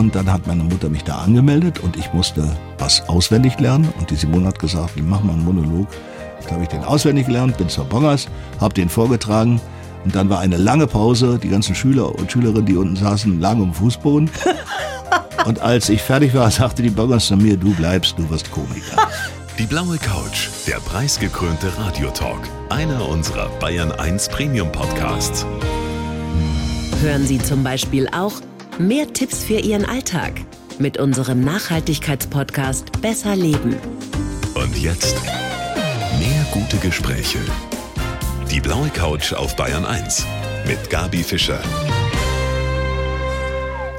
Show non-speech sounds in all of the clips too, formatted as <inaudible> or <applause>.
Und dann hat meine Mutter mich da angemeldet und ich musste was auswendig lernen. Und die Simone hat gesagt, ich mach mal einen Monolog. Da habe ich den auswendig gelernt, bin zur Bongers, habe den vorgetragen. Und dann war eine lange Pause. Die ganzen Schüler und Schülerinnen, die unten saßen, lagen am Fußboden. <laughs> Und als ich fertig war, sagte die Bongers zu mir, du bleibst, du wirst Komiker. <laughs> Die blaue Couch, der preisgekrönte Radiotalk. Einer unserer Bayern 1 Premium Podcasts. Hören Sie zum Beispiel auch mehr Tipps für Ihren Alltag mit unserem Nachhaltigkeitspodcast Besser Leben. Und jetzt mehr gute Gespräche. Die blaue Couch auf Bayern 1 mit Gabi Fischer.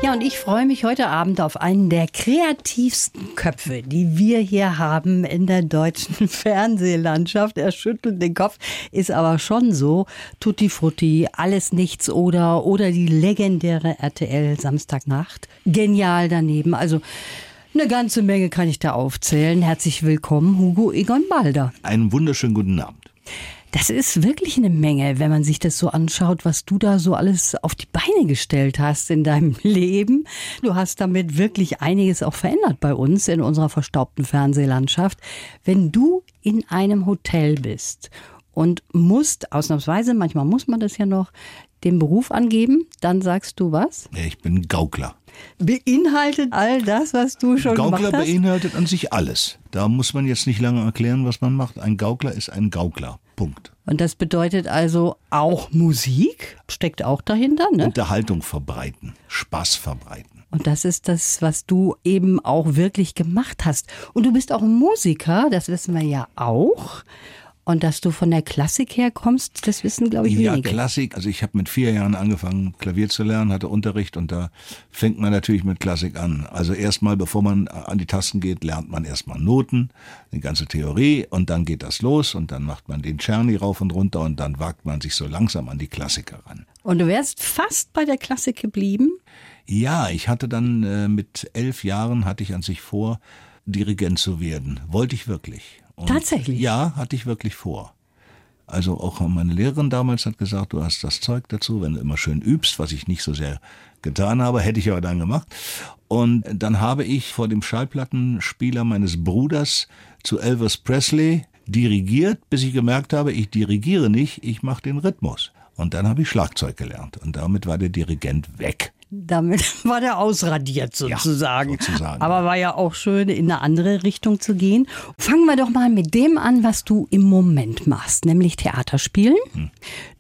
Ja, und ich freue mich heute Abend auf einen der kreativsten Köpfe, die wir hier haben in der deutschen <laughs> Fernsehlandschaft. Er schüttelt den Kopf, ist aber schon so. Tutti Frutti, alles nichts oder, oder die legendäre RTL Samstagnacht. Genial daneben. Also, eine ganze Menge kann ich da aufzählen. Herzlich willkommen, Hugo Egon Balder. Einen wunderschönen guten Abend. Das ist wirklich eine Menge, wenn man sich das so anschaut, was du da so alles auf die Beine gestellt hast in deinem <laughs> Leben. Du hast damit wirklich einiges auch verändert bei uns in unserer verstaubten Fernsehlandschaft. Wenn du in einem Hotel bist und musst, ausnahmsweise, manchmal muss man das ja noch, den Beruf angeben, dann sagst du was? Ich bin Gaukler. Beinhaltet all das, was du schon Gaukler gemacht hast? beinhaltet an sich alles. Da muss man jetzt nicht lange erklären, was man macht. Ein Gaukler ist ein Gaukler. Punkt. Und das bedeutet also auch Musik, steckt auch dahinter, ne? Unterhaltung verbreiten, Spaß verbreiten. Und das ist das, was du eben auch wirklich gemacht hast. Und du bist auch ein Musiker, das wissen wir ja auch. Und dass du von der Klassik herkommst, das wissen, glaube ich, Ja, wenige. Klassik. Also ich habe mit vier Jahren angefangen, Klavier zu lernen, hatte Unterricht und da fängt man natürlich mit Klassik an. Also erstmal, bevor man an die Tasten geht, lernt man erstmal Noten, die ganze Theorie und dann geht das los und dann macht man den Czerny rauf und runter und dann wagt man sich so langsam an die Klassiker ran. Und du wärst fast bei der Klassik geblieben. Ja, ich hatte dann äh, mit elf Jahren hatte ich an sich vor, Dirigent zu werden. Wollte ich wirklich. Und Tatsächlich? Ja, hatte ich wirklich vor. Also auch meine Lehrerin damals hat gesagt, du hast das Zeug dazu, wenn du immer schön übst, was ich nicht so sehr getan habe, hätte ich aber dann gemacht. Und dann habe ich vor dem Schallplattenspieler meines Bruders zu Elvis Presley dirigiert, bis ich gemerkt habe, ich dirigiere nicht, ich mache den Rhythmus. Und dann habe ich Schlagzeug gelernt und damit war der Dirigent weg. Damit <laughs> war der ausradiert sozusagen. sozusagen, Aber war ja auch schön, in eine andere Richtung zu gehen. Fangen wir doch mal mit dem an, was du im Moment machst, nämlich Theaterspielen. Hm.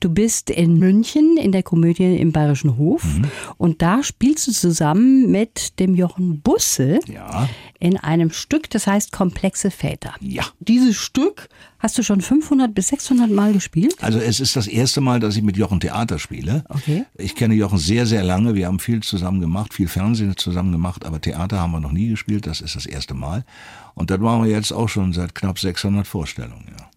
Du bist in München in der Komödie im Bayerischen Hof Mhm. und da spielst du zusammen mit dem Jochen Busse Ja. in einem Stück, das heißt Komplexe Väter. Ja. Dieses Stück hast du schon 500 bis 600 Mal gespielt? Also es ist das erste Mal, dass ich mit Jochen Theater spiele. Okay. Ich kenne Jochen sehr, sehr lange. Wir haben viel zusammen gemacht, viel Fernsehen zusammen gemacht, aber Theater haben wir noch nie gespielt. Das ist das erste Mal. Und das machen wir jetzt auch schon seit knapp 600 Vorstellungen. Ja.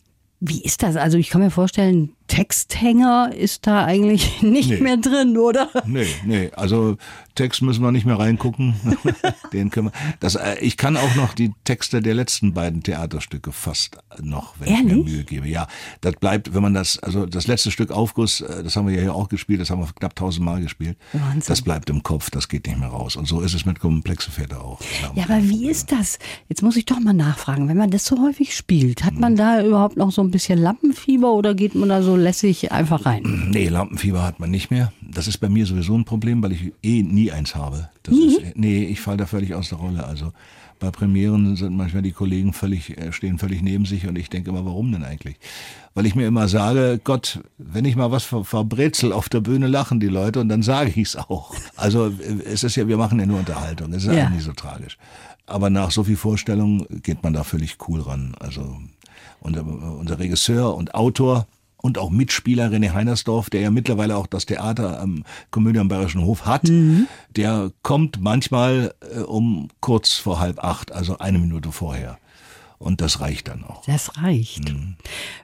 Wie ist das? Also ich kann mir vorstellen, Texthänger ist da eigentlich <laughs> nicht Nee. mehr drin, oder? Nee, nee, also Text müssen wir nicht mehr reingucken. <laughs> Den können wir. Das, äh, ich kann auch noch die Texte der letzten beiden Theaterstücke fast noch, wenn ich Ehrlich? mir Mühe gebe. Ja, das bleibt, wenn man das, also das letzte Stück Aufguss, äh, das haben wir ja hier auch gespielt, das haben wir knapp tausendmal gespielt. Wahnsinn. Das bleibt im Kopf, das geht nicht mehr raus. Und so ist es mit komplexe Väter auch. Ja, aber wie ist das? Jetzt muss ich doch mal nachfragen, wenn man das so häufig spielt, hat man da überhaupt noch so ein bisschen Lampenfieber oder geht man da so lässig einfach rein? Nee, Lampenfieber hat man nicht mehr. Das ist bei mir sowieso ein Problem, weil ich eh nie eins habe. Das ist, nee, ich falle da völlig aus der Rolle. Also bei Premieren sind manchmal die Kollegen völlig, äh, stehen völlig neben sich und ich denke immer, warum denn eigentlich? Weil ich mir immer sage, Gott, wenn ich mal was ver verbrezel auf der Bühne, lachen die Leute und dann sage ich es auch. Also äh, es ist ja, wir machen ja nur Unterhaltung, es ist Ja. eigentlich nicht so tragisch. Aber nach so viel Vorstellung geht man da völlig cool ran. Also unser, unser Regisseur und Autor und auch Mitspieler René Heinersdorf, der ja mittlerweile auch das Theater am Komödie am Bayerischen Hof hat, der kommt manchmal äh, um kurz vor halb acht, also eine Minute vorher. Und das reicht dann auch. Das reicht. Mhm.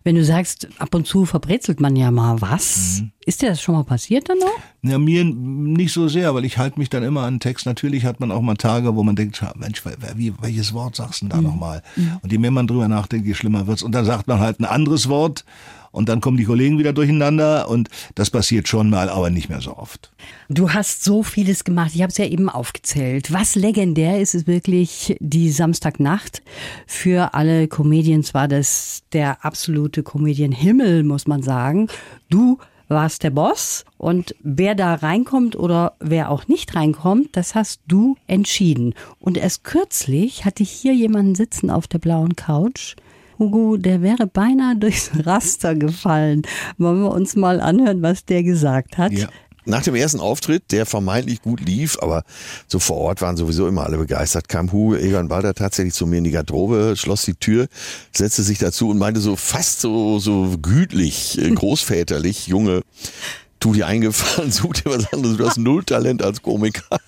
Wenn du sagst, ab und zu verbrezelt man ja mal was, Ist dir das schon mal passiert dann noch? Ja, mir nicht so sehr, weil ich halte mich dann immer an den Text. Natürlich hat man auch mal Tage, wo man denkt, Mensch, wie, welches Wort sagst du denn da mhm. nochmal? Und je mehr man drüber nachdenkt, je schlimmer wird's. Und dann sagt man halt ein anderes Wort und dann kommen die Kollegen wieder durcheinander und das passiert schon mal, aber nicht mehr so oft. Du hast so vieles gemacht, ich habe es ja eben aufgezählt. Was legendär ist, ist wirklich die Samstagnacht. Für alle Comedians war das der absolute Comedian-Himmel, muss man sagen. Du warst der Boss und wer da reinkommt oder wer auch nicht reinkommt, das hast du entschieden. Und erst kürzlich hatte ich hier jemanden sitzen auf der blauen Couch, Hugo, der wäre beinahe durchs Raster gefallen. Wollen wir uns mal anhören, was der gesagt hat? Ja. Nach dem ersten Auftritt, der vermeintlich gut lief, aber so vor Ort waren sowieso immer alle begeistert, kam Hugo Egon Balder tatsächlich zu mir in die Garderobe, schloss die Tür, setzte sich dazu und meinte so fast so, so gütlich, äh, <laughs> großväterlich, Junge, tu dir eingefallen, such dir was anderes, du hast null Talent als Komiker.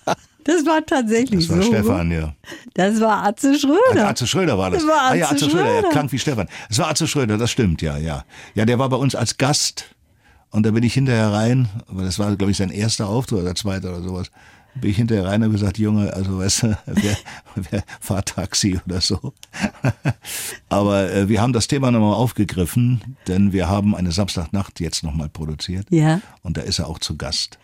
Das war tatsächlich so. Das war so. Stefan, ja. Das war Atze Schröder. Atze Schröder war das. das war Atze ah, ja, Atze Schröder. Schröder. Er klang wie Stefan. Das war Atze Schröder, das stimmt, ja, ja. Ja, der war bei uns als Gast und da bin ich hinterher rein, aber das war, glaube ich, sein erster Auftritt oder zweiter oder sowas. Bin ich hinterher rein und gesagt, Junge, also weißt du, <laughs> wer, wer Fahrtaxi oder so. <laughs> aber äh, wir haben das Thema nochmal aufgegriffen, denn wir haben eine Samstagnacht jetzt nochmal produziert. Ja. Und da ist er auch zu Gast.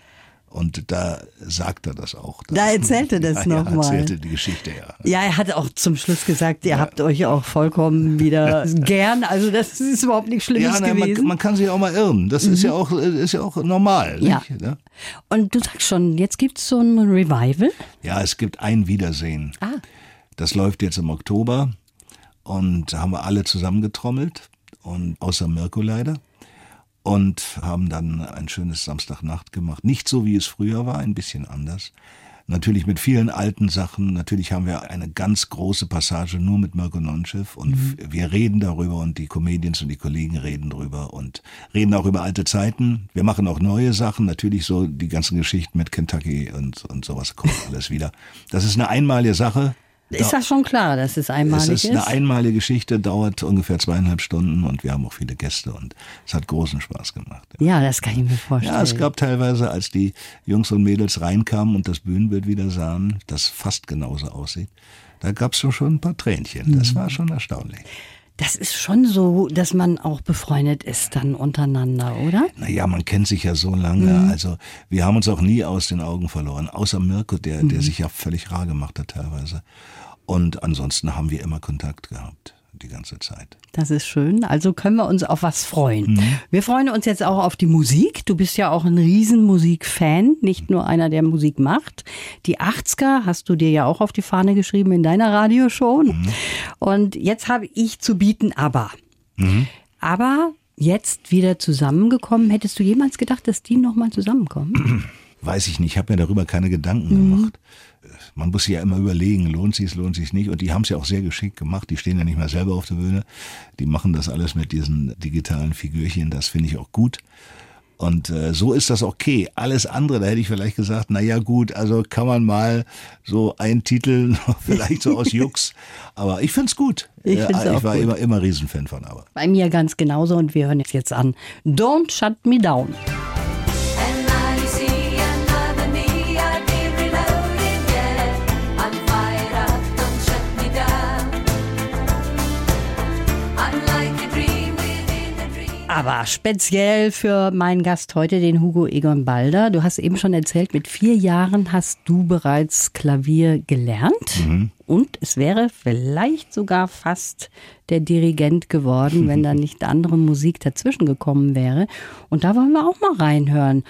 Und da sagt er das auch. Da erzählt er das <laughs> ja, nochmal. Er erzählte die Geschichte, ja. Ja, er hat auch zum Schluss gesagt, ihr ja. habt euch auch vollkommen wieder gern. Also das ist überhaupt nichts Schlimmes ja, ne, gewesen. Man, man, kann sich auch mal irren. Das mhm. ist ja auch ist ja auch normal. Ja. Nicht? Ne? Und du sagst schon, jetzt gibt es so ein Revival? Ja, es gibt ein Wiedersehen. Ah. Das läuft jetzt im Oktober und da haben wir alle zusammengetrommelt und außer Mirko leider und haben dann ein schönes Samstagnacht gemacht. Nicht so wie es früher war, ein bisschen anders. Natürlich mit vielen alten Sachen. Natürlich haben wir eine ganz große Passage nur mit Mirko Nonchev und mhm. wir reden darüber und die Comedians und die Kollegen reden darüber und reden auch über alte Zeiten. Wir machen auch neue Sachen. Natürlich so die ganzen Geschichten mit Kentucky und, und sowas kommt <laughs> alles wieder. Das ist eine einmalige Sache. Ist das schon klar, dass es einmalig ist? Es ist eine einmalige Geschichte, dauert ungefähr zweieinhalb Stunden und wir haben auch viele Gäste und es hat großen Spaß gemacht. Ja, das kann ich mir vorstellen. Ja, es gab teilweise, als die Jungs und Mädels reinkamen und das Bühnenbild wieder sahen, das fast genauso aussieht, da gab es schon ein paar Tränchen. Das war schon erstaunlich. Das ist schon so, dass man auch befreundet ist dann untereinander, oder? Naja, man kennt sich ja so lange. Mhm. Also wir haben uns auch nie aus den Augen verloren. Außer Mirko, der, der mhm. sich ja völlig rar gemacht hat teilweise. Und ansonsten haben wir immer Kontakt gehabt die ganze Zeit. Das ist schön. Also können wir uns auf was freuen. Mhm. Wir freuen uns jetzt auch auf die Musik. Du bist ja auch ein Riesenmusik-Fan, nicht nur einer, der Musik macht. Die 80er hast du dir ja auch auf die Fahne geschrieben in deiner Radioshow. Mhm. Und jetzt habe ich zu bieten Aber. Mhm. Aber jetzt wieder zusammengekommen. Hättest du jemals gedacht, dass die nochmal zusammenkommen? <clears throat> Weiß ich nicht. Ich habe mir darüber keine Gedanken mhm. gemacht man muss sich ja immer überlegen, lohnt sich es, lohnt sich nicht. Und die haben es ja auch sehr geschickt gemacht. Die stehen ja nicht mehr selber auf der Bühne. Die machen das alles mit diesen digitalen Figürchen. Das finde ich auch gut. Und äh, so ist das okay. Alles andere, da hätte ich vielleicht gesagt, na ja gut, also kann man mal so einen Titel, <laughs> vielleicht so aus Jux. Aber ich finde es gut. Ich, find's äh, auch ich war gut. immer, immer Riesenfan von Aber. Bei mir ganz genauso und wir hören jetzt an. Don't Shut Me Down. Aber speziell für meinen Gast heute, den Hugo Egon Balder. Du hast eben schon erzählt, mit vier Jahren hast du bereits Klavier gelernt. Mhm. Und es wäre vielleicht sogar fast der Dirigent geworden, wenn da <laughs> nicht andere Musik dazwischen gekommen wäre. Und da wollen wir auch mal reinhören.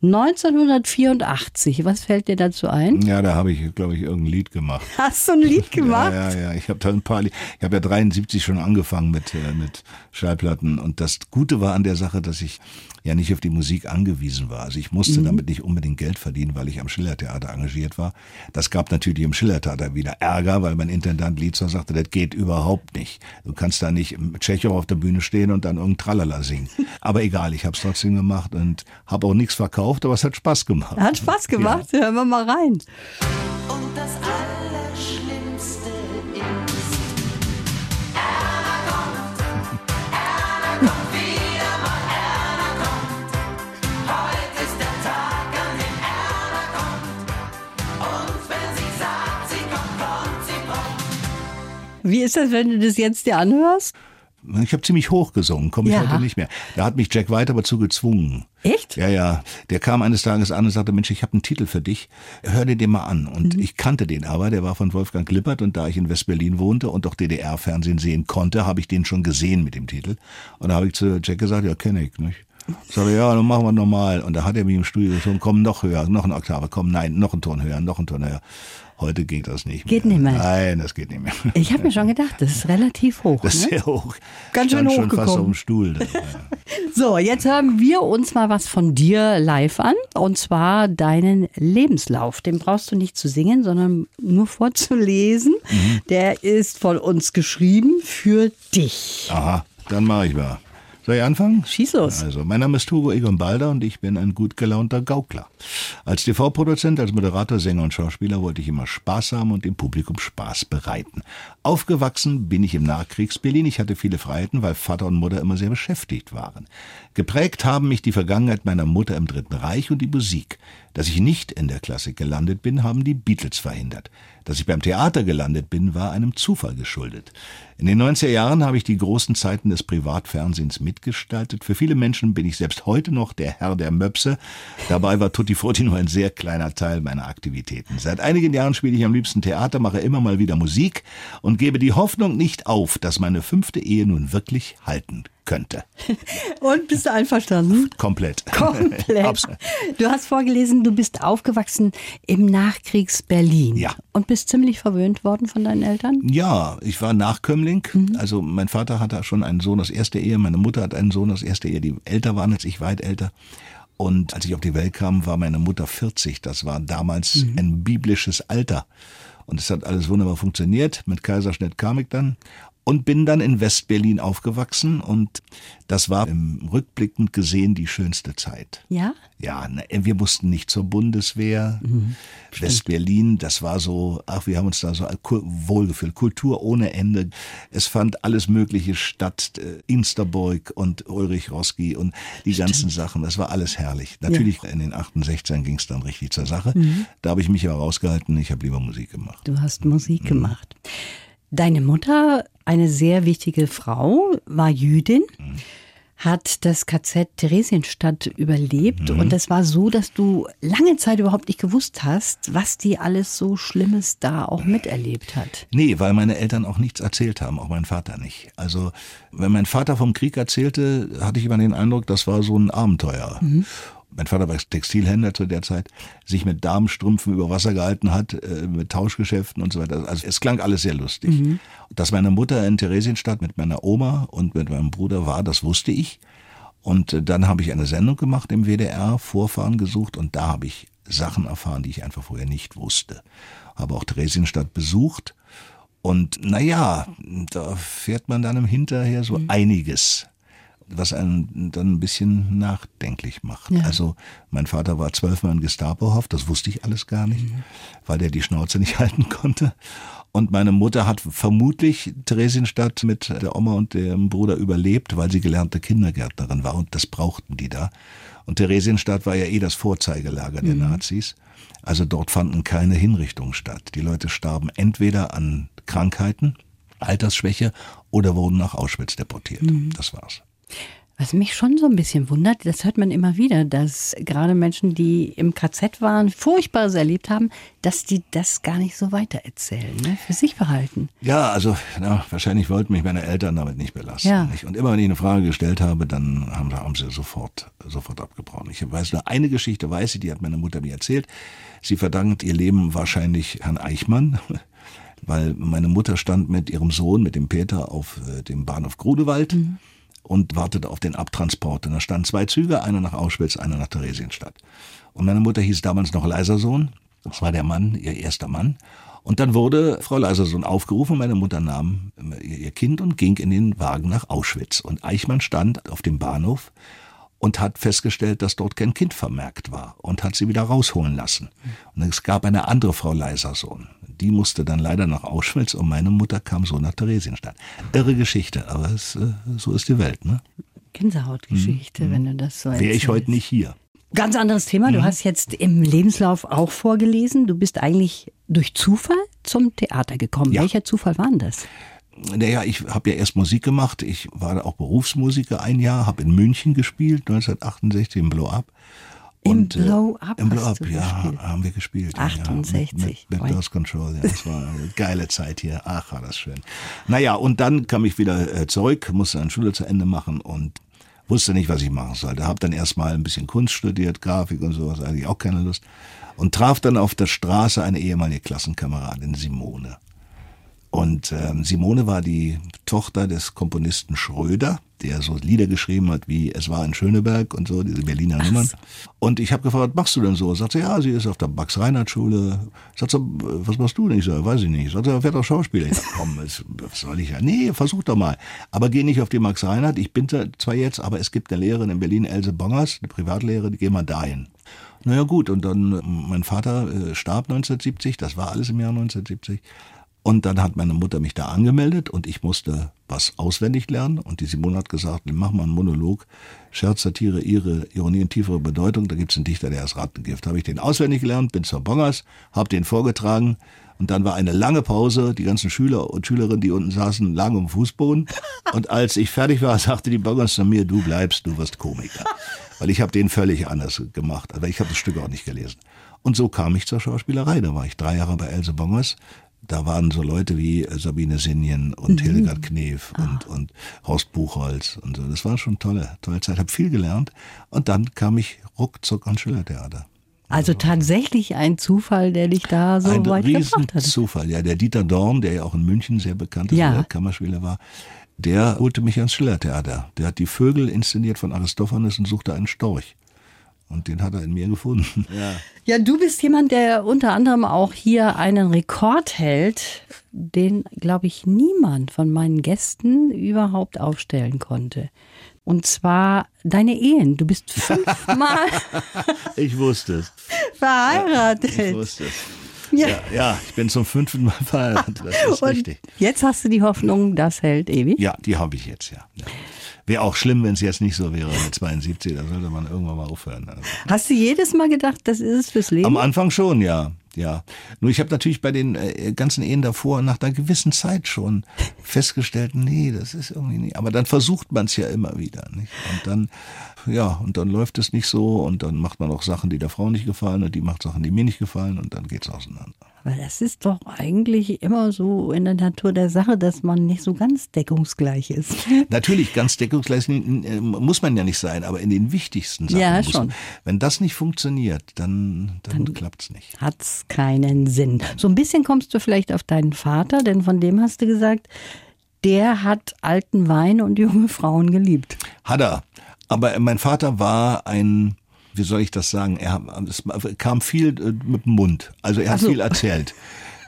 1984, was fällt dir dazu ein? Ja, da habe ich, glaube ich, irgendein Lied gemacht. Hast du ein Lied <laughs> gemacht? Ja, ja, ja. Ich habe da ein paar, Lied ich habe ja 73 schon angefangen mit äh, mit Schallplatten und das Gute war an der Sache, dass ich ja nicht auf die Musik angewiesen war. Also ich musste mhm. damit nicht unbedingt Geld verdienen, weil ich am Schillertheater engagiert war. Das gab natürlich im Schillertheater wieder Ärger, weil mein Intendant Lietzer sagte, das geht überhaupt nicht. Du kannst da nicht mit Tschechow auf der Bühne stehen und dann irgendein Tralala singen. <laughs> Aber egal, ich habe es trotzdem gemacht und habe auch nichts verkauft, gekauft, aber es hat Spaß gemacht. Hat Spaß gemacht, ja. hören wir mal rein. Und das Allerschlimmste ist, Erna kommt, Erna kommt wieder mal, Erna kommt. Heute ist der Tag, an dem Erna kommt. Und wenn sie sagt, sie kommt, kommt sie kommt. Wie ist das, wenn du das jetzt dir anhörst? Ich habe ziemlich hoch gesungen, komme ich Ja. heute nicht mehr. Da hat mich Jack White aber zu gezwungen. Echt? Ja, ja. Der kam eines Tages an und sagte, Mensch, ich habe einen Titel für dich. Hör dir den mal an. Und Mhm. ich kannte den aber, der war von Wolfgang Lippert und da ich in West-Berlin wohnte und auch DDR-Fernsehen sehen konnte, habe ich den schon gesehen mit dem Titel. Und da habe ich zu Jack gesagt, ja, kenne ich, nicht? Sag ich, ja, dann machen wir normal. Und da hat er mich im Studio gesungen, komm, noch höher, noch eine Oktave, komm, nein, noch einen Ton höher, noch einen Ton höher. Heute geht das nicht mehr. Geht nicht mehr. Nein, das geht nicht mehr. Ich habe mir schon gedacht, das ist relativ hoch. Das ist ne? sehr hoch. Ganz schön Stand schon fast hochgekommen. auf dem Stuhl. Da. Ja. <laughs> So, jetzt hören wir uns mal was von dir live an. Und zwar deinen Lebenslauf. Den brauchst du nicht zu singen, sondern nur vorzulesen. Mhm. Der ist von uns geschrieben für dich. Aha, dann mache ich mal. Soll ich anfangen? Schieß los. Also, mein Name ist Hugo Egon Balder und ich bin ein gut gelaunter Gaukler. Als TV-Produzent, als Moderator, Sänger und Schauspieler wollte ich immer Spaß haben und dem Publikum Spaß bereiten. Aufgewachsen bin ich im Nachkriegs-Berlin. Ich hatte viele Freiheiten, weil Vater und Mutter immer sehr beschäftigt waren. Geprägt haben mich die Vergangenheit meiner Mutter im Dritten Reich und die Musik. Dass ich nicht in der Klassik gelandet bin, haben die Beatles verhindert. Dass ich beim Theater gelandet bin, war einem Zufall geschuldet. In den 90er Jahren habe ich die großen Zeiten des Privatfernsehens mitgestaltet. Für viele Menschen bin ich selbst heute noch der Herr der Möpse. Dabei war Tutti Frutti nur ein sehr kleiner Teil meiner Aktivitäten. Seit einigen Jahren spiele ich am liebsten Theater, mache immer mal wieder Musik und gebe die Hoffnung nicht auf, dass meine fünfte Ehe nun wirklich halten könnte. <laughs> Und bist du einverstanden? Komplett. <laughs> Komplett. Du hast vorgelesen, du bist aufgewachsen im Nachkriegs-Berlin. Ja. Und bist ziemlich verwöhnt worden von deinen Eltern? Ja, ich war Nachkömmling. Also mein Vater hatte schon einen Sohn aus erster Ehe, meine Mutter hat einen Sohn aus erster Ehe, die älter waren als ich, weit älter. Und als ich auf die Welt kam, war meine Mutter 40. Das war damals ein biblisches Alter. Und es hat alles wunderbar funktioniert. Mit Kaiserschnitt kam ich dann und bin dann in Westberlin aufgewachsen. Und das war im rückblickend gesehen die schönste Zeit. Ja? Ja, ne, wir mussten nicht zur Bundeswehr. West-Berlin, das war so, ach, wir haben uns da so wohlgefühlt. Kultur ohne Ende. Es fand alles Mögliche statt. Äh, Insterburg und Ulrich Roski und die ganzen Sachen. Das war alles herrlich. Natürlich in den 68ern ging es dann richtig zur Sache. Da habe ich mich aber rausgehalten. Ich habe lieber Musik gemacht. Du hast Musik Mhm. gemacht. Deine Mutter, eine sehr wichtige Frau, war Jüdin, Mhm. hat das KZ Theresienstadt überlebt. Mhm. Und es war so, dass du lange Zeit überhaupt nicht gewusst hast, was die alles so Schlimmes da auch miterlebt hat. Nee, weil meine Eltern auch nichts erzählt haben, auch mein Vater nicht. Also, wenn mein Vater vom Krieg erzählte, hatte ich immer den Eindruck, das war so ein Abenteuer. Mein Vater war Textilhändler zu der Zeit, sich mit Damenstrümpfen über Wasser gehalten hat, äh, mit Tauschgeschäften und so weiter. Also es klang alles sehr lustig. Dass meine Mutter in Theresienstadt mit meiner Oma und mit meinem Bruder war, das wusste ich. Und äh, dann habe ich eine Sendung gemacht im WDR, Vorfahren gesucht und da habe ich Sachen erfahren, die ich einfach vorher nicht wusste. Habe auch Theresienstadt besucht und naja, da fährt man dann im Hinterher so einiges, was einen dann ein bisschen nachdenklich macht. Ja. Also mein Vater war zwölfmal in Gestapohaft, das wusste ich alles gar nicht, weil der die Schnauze nicht <laughs> halten konnte. Und meine Mutter hat vermutlich Theresienstadt mit der Oma und dem Bruder überlebt, weil sie gelernte Kindergärtnerin war und das brauchten die da. Und Theresienstadt war ja eh das Vorzeigelager der Nazis. Also dort fanden keine Hinrichtungen statt. Die Leute starben entweder an Krankheiten, Altersschwäche oder wurden nach Auschwitz deportiert. Das war's. Was mich schon so ein bisschen wundert, das hört man immer wieder, dass gerade Menschen, die im KZ waren, Furchtbares erlebt haben, dass die das gar nicht so weitererzählen, ne? für sich behalten. Ja, also na, wahrscheinlich wollten mich meine Eltern damit nicht belasten. Ja. Nicht? Und immer wenn ich eine Frage gestellt habe, dann haben, haben sie sofort, sofort abgebrochen. Ich weiß nur eine Geschichte, weiß ich, die hat meine Mutter mir erzählt. Sie verdankt ihr Leben wahrscheinlich Herrn Eichmann, <laughs> weil meine Mutter stand mit ihrem Sohn, mit dem Peter, auf äh, dem Bahnhof Grudewald und wartete auf den Abtransport. Und da standen zwei Züge, einer nach Auschwitz, einer nach Theresienstadt. Und meine Mutter hieß damals noch Leisersohn. Das war der Mann, ihr erster Mann. Und dann wurde Frau Leisersohn aufgerufen. Meine Mutter nahm äh, ihr Kind und ging in den Wagen nach Auschwitz. Und Eichmann stand auf dem Bahnhof und hat festgestellt, dass dort kein Kind vermerkt war und hat sie wieder rausholen lassen. Und es gab eine andere Frau Leisersohn. Die musste dann leider nach Auschwitz und meine Mutter kam so nach Theresienstadt. Irre Geschichte, aber es, äh, so ist die Welt. Ne? Gänsehautgeschichte, wenn du das so Wäre ich heute nicht hier. Ganz anderes Thema. Du hast jetzt im Lebenslauf auch vorgelesen. Du bist eigentlich durch Zufall zum Theater gekommen. Ja. Welcher Zufall war denn das? Naja, ich habe ja erst Musik gemacht. Ich war auch Berufsmusiker ein Jahr, habe in München gespielt, 1968 im Blow Up. Im Blow Up Im Blow Up, ja, gespielt. haben wir gespielt. ja, 68. Ja, mit mit Control, ja, das war eine geile Zeit hier. Ach, war das schön. Naja, und dann kam ich wieder äh, zurück, musste eine Schule zu Ende machen und wusste nicht, was ich machen sollte. Habe dann erstmal ein bisschen Kunst studiert, Grafik und sowas, eigentlich auch keine Lust. Und traf dann auf der Straße eine ehemalige Klassenkameradin, Simone. Und ähm, Simone war die Tochter des Komponisten Schröder, der so Lieder geschrieben hat wie Es war in Schöneberg und so, diese Berliner Nummern. Und ich habe gefragt, was machst du denn so? Sagt sie, ja, sie ist auf der Max-Reinhardt-Schule. Sagt sie, was machst du denn? Ich sage, weiß ich nicht. Sagt sie, werd doch Schauspieler. Ich sag, komm, was soll ich ja? Nee, versuch doch mal. Aber geh nicht auf die Max-Reinhardt. Ich bin da zwar jetzt, aber es gibt eine Lehrerin in Berlin, Else Bongers, eine Privatlehrerin, die geh mal dahin. Naja gut, und dann, äh, mein Vater äh, starb 1970, das war alles im Jahr 1970. Und dann hat meine Mutter mich da angemeldet und ich musste was auswendig lernen. Und die Simone hat gesagt, mach mal einen Monolog, Scherz, Satire, ihre Ironie und tiefere Bedeutung. Da gibt's einen Dichter, der ist Rattengift. Habe ich den auswendig gelernt, bin zur Bongers, habe den vorgetragen. Und dann war eine lange Pause. Die ganzen Schüler und Schülerinnen, die unten saßen, lagen am Fußboden. Und als ich fertig war, <laughs> sagte die Bongers zu mir, du bleibst, du wirst Komiker. Weil ich habe den völlig anders gemacht. Aber ich habe das Stück auch nicht gelesen. Und so kam ich zur Schauspielerei. Da war ich drei Jahre bei Else Bongers. Da waren so Leute wie äh, Sabine Sinjen und Hildegard Knef und, und Horst Buchholz und so. Das war schon tolle, tolle Zeit. Habe viel gelernt. Und dann kam ich ruckzuck ans Schillertheater. Also tatsächlich ein Zufall, der dich da so Ein weit gebracht hat. Zufall. Ja, der Dieter Dorn, der ja auch in München sehr bekannt ist, Ja. der Kammerspieler war, der holte mich ans Schillertheater. Der hat die Vögel inszeniert von Aristophanes und suchte einen Storch. Und den hat er in mir gefunden. Ja. Ja, du bist jemand, der unter anderem auch hier einen Rekord hält, den, glaube ich, niemand von meinen Gästen überhaupt aufstellen konnte. Und zwar deine Ehen. Du bist fünfmal <laughs> Ich wusste es. Ich verheiratet. wusste es. Ja. Ja, ja, ich bin zum fünften Mal verheiratet. Das ist Und richtig. jetzt hast du die Hoffnung, das hält ewig. Ja, die habe ich jetzt, ja. ja. Wäre auch schlimm, wenn es jetzt nicht so wäre mit 72, da sollte man irgendwann mal aufhören. Also. Hast du jedes Mal gedacht, das ist es fürs Leben? Am Anfang schon, ja. Ja. Nur ich habe natürlich bei den äh, ganzen Ehen davor nach einer gewissen Zeit schon <laughs> festgestellt, nee, das ist irgendwie nicht. Aber dann versucht man es ja immer wieder. Nicht? Und dann, ja, und dann läuft es nicht so und dann macht man auch Sachen, die der Frau nicht gefallen und die macht Sachen, die mir nicht gefallen und dann geht's auseinander. Aber das ist doch eigentlich immer so in der Natur der Sache, dass man nicht so ganz deckungsgleich ist. <laughs> Natürlich, ganz deckungsgleich äh, muss man ja nicht sein, aber in den wichtigsten Sachen Ja, muss schon. man. Wenn das nicht funktioniert, dann, dann, klappt's nicht. Hat's keinen Sinn. So ein bisschen kommst du vielleicht auf deinen Vater, denn von dem hast du gesagt, der hat alten Wein und junge Frauen geliebt. Hat er. Aber mein Vater war ein, wie soll ich das sagen? Er es kam viel äh, mit dem Mund. Also er hat Ach so. viel erzählt.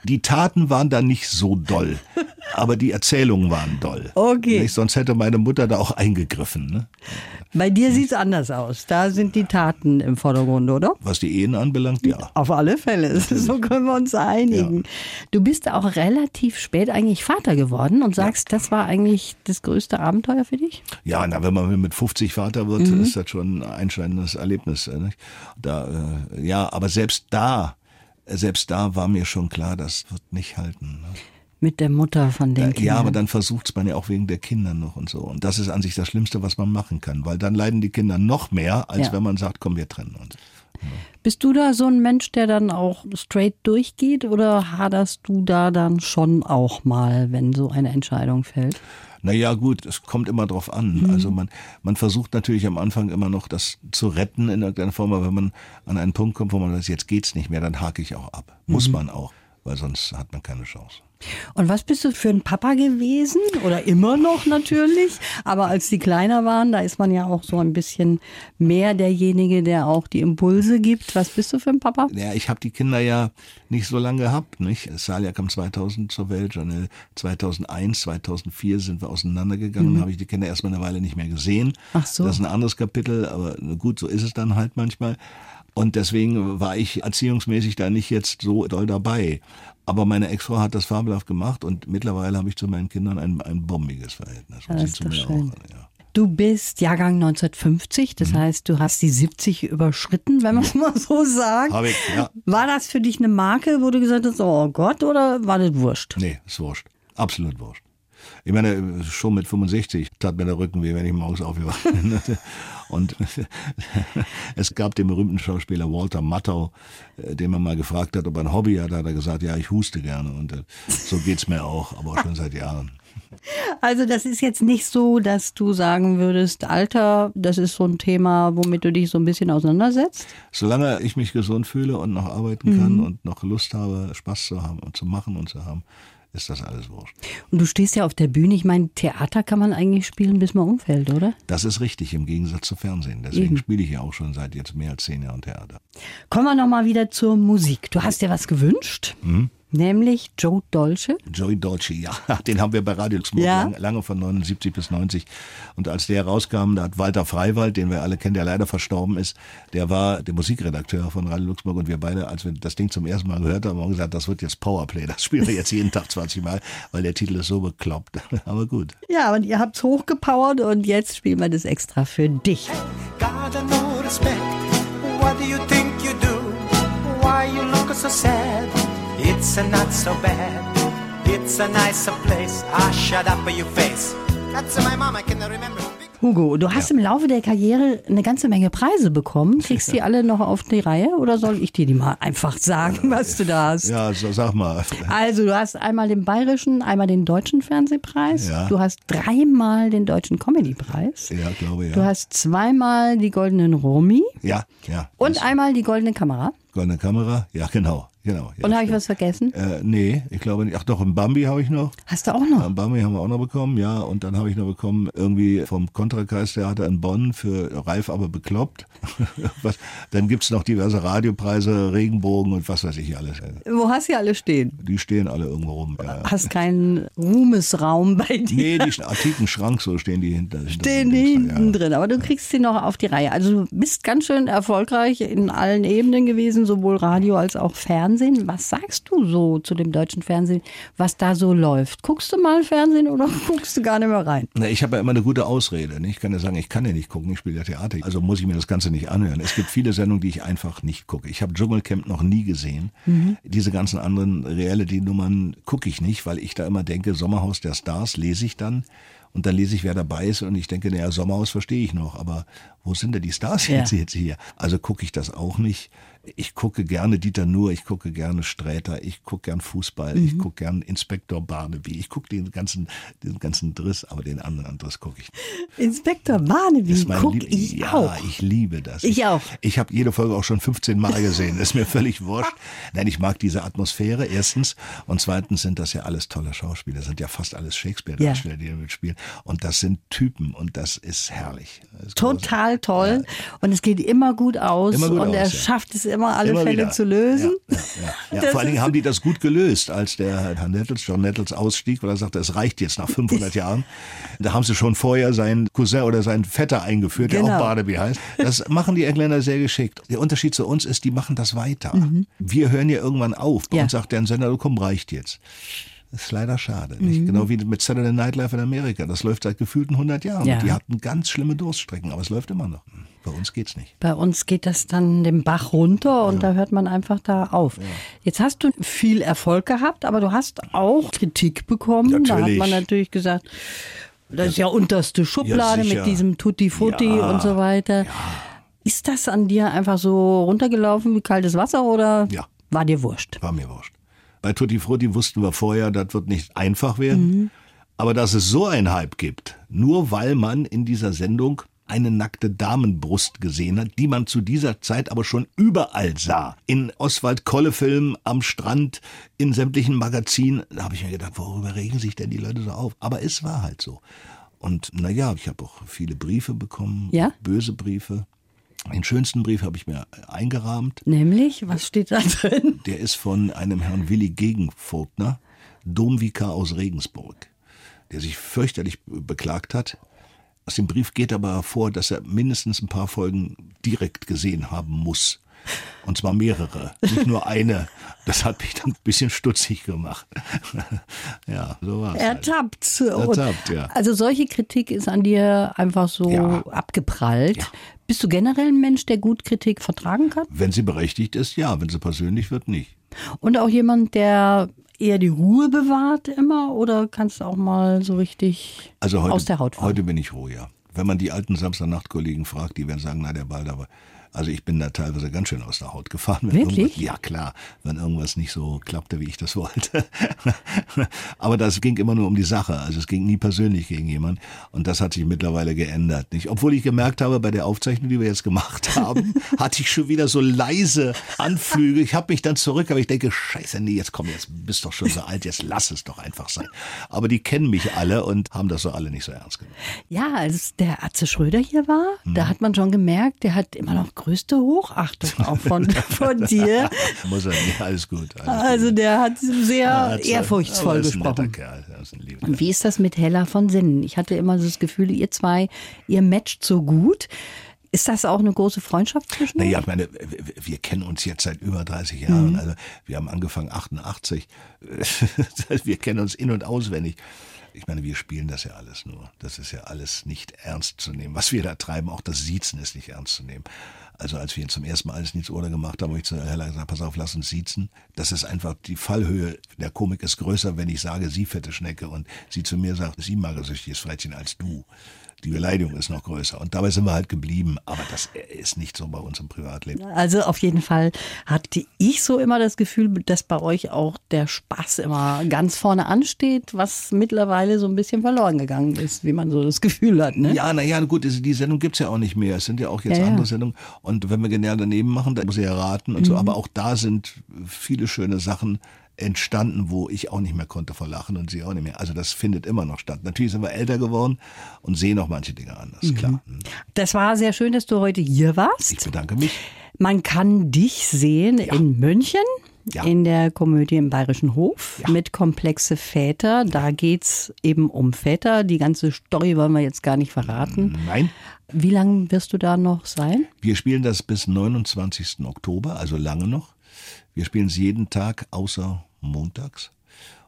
Die Taten waren da nicht so doll, <laughs> aber die Erzählungen waren doll. Okay. Nicht? Sonst hätte meine Mutter da auch eingegriffen. Ne? Bei dir sieht's anders aus. Da sind die Taten im Vordergrund, oder? Was die Ehen anbelangt, ja. Auf alle Fälle. <laughs> So können wir uns einigen. Du bist auch relativ spät eigentlich Vater geworden und sagst, das war eigentlich das größte Abenteuer für dich? Ja, na, wenn man mit 50 Vater wird, Mhm. ist das schon ein einschneidendes Erlebnis. äh, Nicht? Da, äh, ja, aber selbst da, selbst da war mir schon klar, das wird nicht halten. Ne? Mit der Mutter von den Ja, Kindern. ja, aber dann versucht's man ja auch wegen der Kinder noch und so. Und das ist an sich das Schlimmste, was man machen kann, weil dann leiden die Kinder noch mehr, als Ja. wenn man sagt, komm, wir trennen uns. Bist du da so ein Mensch, der dann auch straight durchgeht oder haderst du da dann schon auch mal, wenn so eine Entscheidung fällt? Naja, gut, es kommt immer drauf an. Mhm. Also man, man versucht natürlich am Anfang immer noch das zu retten in irgendeiner Form, aber wenn man an einen Punkt kommt, wo man sagt, jetzt geht's nicht mehr, dann hake ich auch ab. Muss Mhm. man auch, weil sonst hat man keine Chance. Und was bist du für ein Papa gewesen? Oder immer noch natürlich. Aber als die kleiner waren, da ist man ja auch so ein bisschen mehr derjenige, der auch die Impulse gibt. Was bist du für ein Papa? Ja, ich habe die Kinder ja nicht so lange gehabt. Nicht? Salia kam 2000 zur Welt, Janelle 2001, 2004 sind wir auseinandergegangen. Mhm. habe ich die Kinder erstmal eine Weile nicht mehr gesehen. Ach so. Das ist ein anderes Kapitel, aber gut, so ist es dann halt manchmal. Und deswegen war ich erziehungsmäßig da nicht jetzt so doll dabei. Aber meine Ex-Frau hat das fabelhaft gemacht und mittlerweile habe ich zu meinen Kindern ein, ein bombiges Verhältnis. Und Das sie zu mir schön. auch. Ja. Du bist Jahrgang 1950, Mhm. das heißt, du hast die 70 überschritten, wenn man es mal so sagt. Hab ich, ja. War das für dich eine Marke, wo du gesagt hast, oh Gott, oder war das wurscht? Nee, ist wurscht. Absolut wurscht. Ich meine, schon mit 65 tat mir der Rücken weh, wenn ich morgens aufgewacht <laughs> bin. Und es gab den berühmten Schauspieler Walter Matthau, äh, den man mal gefragt hat, ob er ein Hobby hat. Da hat er gesagt, ja, ich huste gerne. Und äh, so geht's mir auch, aber auch schon seit Jahren. Also das ist jetzt nicht so, dass du sagen würdest, Alter, das ist so ein Thema, womit du dich so ein bisschen auseinandersetzt. Solange ich mich gesund fühle und noch arbeiten kann und noch Lust habe, Spaß zu haben und zu machen und zu haben, ist das alles wurscht. Und du stehst ja auf der Bühne. Ich meine, Theater kann man eigentlich spielen, bis man umfällt, oder? Das ist richtig im Gegensatz zu Fernsehen. Deswegen spiele ich ja auch schon seit jetzt mehr als zehn Jahren Theater. Kommen wir nochmal wieder zur Musik. Du hast dir was gewünscht, nämlich Joe Dolce. Joey Dolce, ja, <laughs> den haben wir bei Radio Luxemburg Ja. lange, lange von 79 bis 90. Und als der rauskam, da hat Walter Freiwald, den wir alle kennen, der leider verstorben ist, der war der Musikredakteur von Radio Luxemburg und wir beide, als wir das Ding zum ersten Mal gehört haben, haben gesagt, das wird jetzt Powerplay, das spielen wir jetzt jeden Tag 20 Mal, weil der Titel ist so bekloppt. <laughs> Aber gut. Ja, und ihr habt's hochgepowert und jetzt spielen wir das extra für dich. Got no respect. What do you think you do? Why you look so sad? It's a not so bad. It's a nicer place. Ah, shut up your face. That's my mom. I can remember. Hugo, du hast im Laufe der Karriere eine ganze Menge Preise bekommen. <laughs> Kriegst die alle noch auf die Reihe oder soll ich dir die mal einfach sagen, was du da hast? Ja, so sag mal. Also, du hast einmal den bayerischen, einmal den deutschen Fernsehpreis. Ja. Du hast dreimal den deutschen Comedypreis. Ja, glaube ja. Du hast zweimal die goldenen Romy ja, ja. und einmal die goldene Kamera. Goldene Kamera? Ja, genau. Genau ja, Und habe ich was vergessen? Äh, nee, ich glaube nicht. Ach doch, ein Bambi habe ich noch. Hast du auch noch? Ein Bambi haben wir auch noch bekommen, ja. Und dann habe ich noch bekommen, irgendwie vom Kontrakreistheater in Bonn für Ralf aber bekloppt. <laughs> was, dann gibt's noch diverse Radiopreise, Regenbogen und was weiß ich alles. Wo hast du alle stehen? Die stehen alle irgendwo rum. Ja. Hast keinen Ruhmesraum bei dir? Nee, die antiken Schrank, so stehen die hinter. stehen die hinten ja. drin. Aber du kriegst sie noch auf die Reihe. Also du bist ganz schön erfolgreich in allen Ebenen gewesen, sowohl Radio als auch Fernsehen. Was sagst du so zu dem deutschen Fernsehen, was da so läuft? Guckst du mal Fernsehen oder <laughs> guckst du gar nicht mehr rein? Na, ich habe ja immer eine gute Ausrede. ne? Ich kann ja sagen, ich kann ja nicht gucken, ich spiele ja Theater. Also muss ich mir das Ganze nicht anhören. Es gibt viele Sendungen, die ich einfach nicht gucke. Ich habe Dschungelcamp noch nie gesehen. Diese ganzen anderen Reality-Nummern gucke ich nicht, weil ich da immer denke, Sommerhaus der Stars lese ich dann. Und dann lese ich, wer dabei ist und ich denke, naja, Sommerhaus verstehe ich noch, aber wo sind denn die Stars Ja. jetzt, jetzt hier? Also gucke ich das auch nicht. Ich gucke gerne Dieter Nuhr, ich gucke gerne Sträter, ich gucke gern Fußball, ich gucke gern Inspektor Barnaby, ich gucke den ganzen, den ganzen Driss, aber den anderen Driss gucke ich nicht. Inspektor Barnaby, ist mein guck Lieb- ich ja, auch. ich liebe das. Ich auch. Ich habe jede Folge auch schon 15 Mal gesehen. ist mir völlig wurscht. <laughs> Nein, ich mag diese Atmosphäre erstens und zweitens sind das ja alles tolle Schauspieler. Das sind ja fast alles Shakespeare-Darsteller, die da mitspielen. Und das sind Typen und das ist herrlich. Das ist Total toll. Und es geht immer gut aus. Immer gut und er aus, ja. schafft es immer, alle Immer Fälle wieder. zu lösen. Ja, ja, ja. ja <laughs> vor allen Dingen haben die das gut gelöst, als der Herr Nettles, John Nettles ausstieg, weil er sagte, es reicht jetzt nach 500 <laughs> Jahren. Da haben sie schon vorher seinen Cousin oder seinen Vetter eingeführt, der Genau. auch Barnaby heißt. Das machen die Engländer sehr geschickt. Der Unterschied zu uns ist, die machen das weiter. Wir hören ja irgendwann auf. Bei Mhm. Ja. uns sagt der Sender, komm, reicht jetzt. Das ist leider schade. Mhm. Genau wie mit Saturday Night Live in Amerika. Das läuft seit gefühlten 100 Jahren. Ja. Die hatten ganz schlimme Durststrecken, aber es läuft immer noch. Bei uns geht's nicht. Bei uns geht das dann den Bach runter und da hört man einfach da auf. Jetzt hast du viel Erfolg gehabt, aber du hast auch Kritik bekommen. Da hat Natürlich. man natürlich gesagt, das ist ja unterste Schublade mit diesem Tutti Frutti Ja. und so weiter. Ist das an dir einfach so runtergelaufen wie kaltes Wasser oder Ja. war dir wurscht? War mir wurscht. Bei Tutti Frutti wussten wir vorher, das wird nicht einfach werden. Aber dass es so einen Hype gibt, nur weil man in dieser Sendung eine nackte Damenbrust gesehen hat, die man zu dieser Zeit aber schon überall sah. In Oswald Kolle-Filmen, am Strand, in sämtlichen Magazinen. Da habe ich mir gedacht, worüber regen sich denn die Leute so auf? Aber es war halt so. Und naja, ich habe auch viele Briefe bekommen, Ja? böse Briefe. Den schönsten Brief habe ich mir eingerahmt. Nämlich, was steht da drin? Der ist von einem Herrn Willi Gegenvogtner, Domvikar aus Regensburg, der sich fürchterlich beklagt hat. Aus dem Brief geht aber hervor, dass er mindestens ein paar Folgen direkt gesehen haben muss. Und zwar mehrere, nicht nur eine. Das hat mich dann ein bisschen stutzig gemacht. <laughs> ja, so war es. Halt. Ertappt. Ertappt, ja. Also solche Kritik ist an dir einfach so Ja. abgeprallt. Ja. Bist du generell ein Mensch, der gut Kritik vertragen kann? Wenn sie berechtigt ist, ja. Wenn sie persönlich wird, nicht. Und auch jemand, der eher die Ruhe bewahrt immer? Oder kannst du auch mal so richtig Also heute, aus der Haut fahren? heute bin ich ruhiger. Wenn man die alten Samstagnachtkollegen fragt, die werden sagen, na der Ball, aber also ich bin da teilweise ganz schön aus der Haut gefahren. Wenn Wirklich? Ja klar, wenn irgendwas nicht so klappte, wie ich das wollte. <laughs> aber das ging immer nur um die Sache. Also es ging nie persönlich gegen jemanden. Und das hat sich mittlerweile geändert. Nicht? Obwohl ich gemerkt habe, bei der Aufzeichnung, die wir jetzt gemacht <laughs> haben, hatte ich schon wieder so leise Anflüge. Ich habe mich dann zurück, aber ich denke, scheiße, nee, jetzt komm, jetzt bist doch schon so alt, jetzt lass es doch einfach sein. Aber die kennen mich alle und haben das so alle nicht so ernst genommen. Ja, als der Atze Schröder hier war, Mhm. da hat man schon gemerkt, der hat immer noch größte Hochachtung auch von, <laughs> von dir. Muss er nicht, alles gut. Alles Also gut. der hat sehr Ja, hat's- ehrfurchtsvoll ein gesprochen. Kerl, er Und wie ist das mit Hella von Sinnen? Ich hatte immer so das Gefühl, ihr zwei, ihr matcht so gut. Ist das auch eine große Freundschaft zwischen euch? Naja, ich meine, wir- kennen uns jetzt seit über 30 Mhm. Jahren. Also wir haben angefangen 88. <laughs> wir kennen uns in- und auswendig. Ich meine, wir spielen das ja alles nur. Das ist ja alles nicht ernst zu nehmen. Was wir da treiben, auch das Siezen ist nicht ernst zu nehmen. Also als wir zum ersten Mal alles nichts oder gemacht haben, habe ich zu Hella gesagt, pass auf, lass uns siezen. Das ist einfach, die Fallhöhe der Komik ist größer, wenn ich sage, sie fette Schnecke und sie zu mir sagt, sie magersüchtiges Frettchen als du. Die Beleidigung ist noch größer. Und dabei sind wir halt geblieben. Aber das ist nicht so bei uns im Privatleben. Also auf jeden Fall hatte ich so immer das Gefühl, dass bei euch auch der Spaß immer ganz vorne ansteht, was mittlerweile so ein bisschen verloren gegangen ist, wie man so das Gefühl hat. Ne? Ja, naja, gut, diese- die Sendung gibt's ja auch nicht mehr. Es sind ja auch jetzt Ja, ja. andere Sendungen. Und wenn wir genau daneben machen, dann muss ich ja raten und so. Aber auch da sind viele schöne Sachen entstanden, wo ich auch nicht mehr konnte vor Lachen und sie auch nicht mehr. Also das findet immer noch statt. Natürlich sind wir älter geworden und sehen auch manche Dinge anders, klar. Das war sehr schön, dass du heute hier warst. Ich bedanke mich. Man kann dich sehen in München. Ja. In der Komödie im Bayerischen Hof mit Komplexe Väter. Da geht's eben um Väter. Die ganze Story wollen wir jetzt gar nicht verraten. Nein, Wie lange wirst du da noch sein? wir spielen das bis 29. Oktober, also lange noch. Wir spielen es jeden Tag außer montags.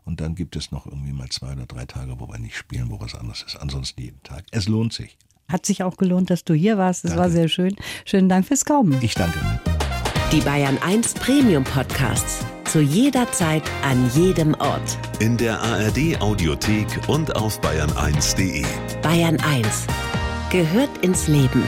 Und dann gibt es noch irgendwie mal zwei oder drei Tage, wo wir nicht spielen, wo was anderes ist. Ansonsten jeden Tag. Es lohnt sich. Hat sich auch gelohnt, dass du hier warst. Es war sehr schön. Schönen Dank fürs Kommen. Ich danke. Die Bayern 1 Premium Podcasts. Zu jeder Zeit, an jedem Ort. In der ARD Audiothek und auf bayern1.de. Bayern 1 gehört ins Leben.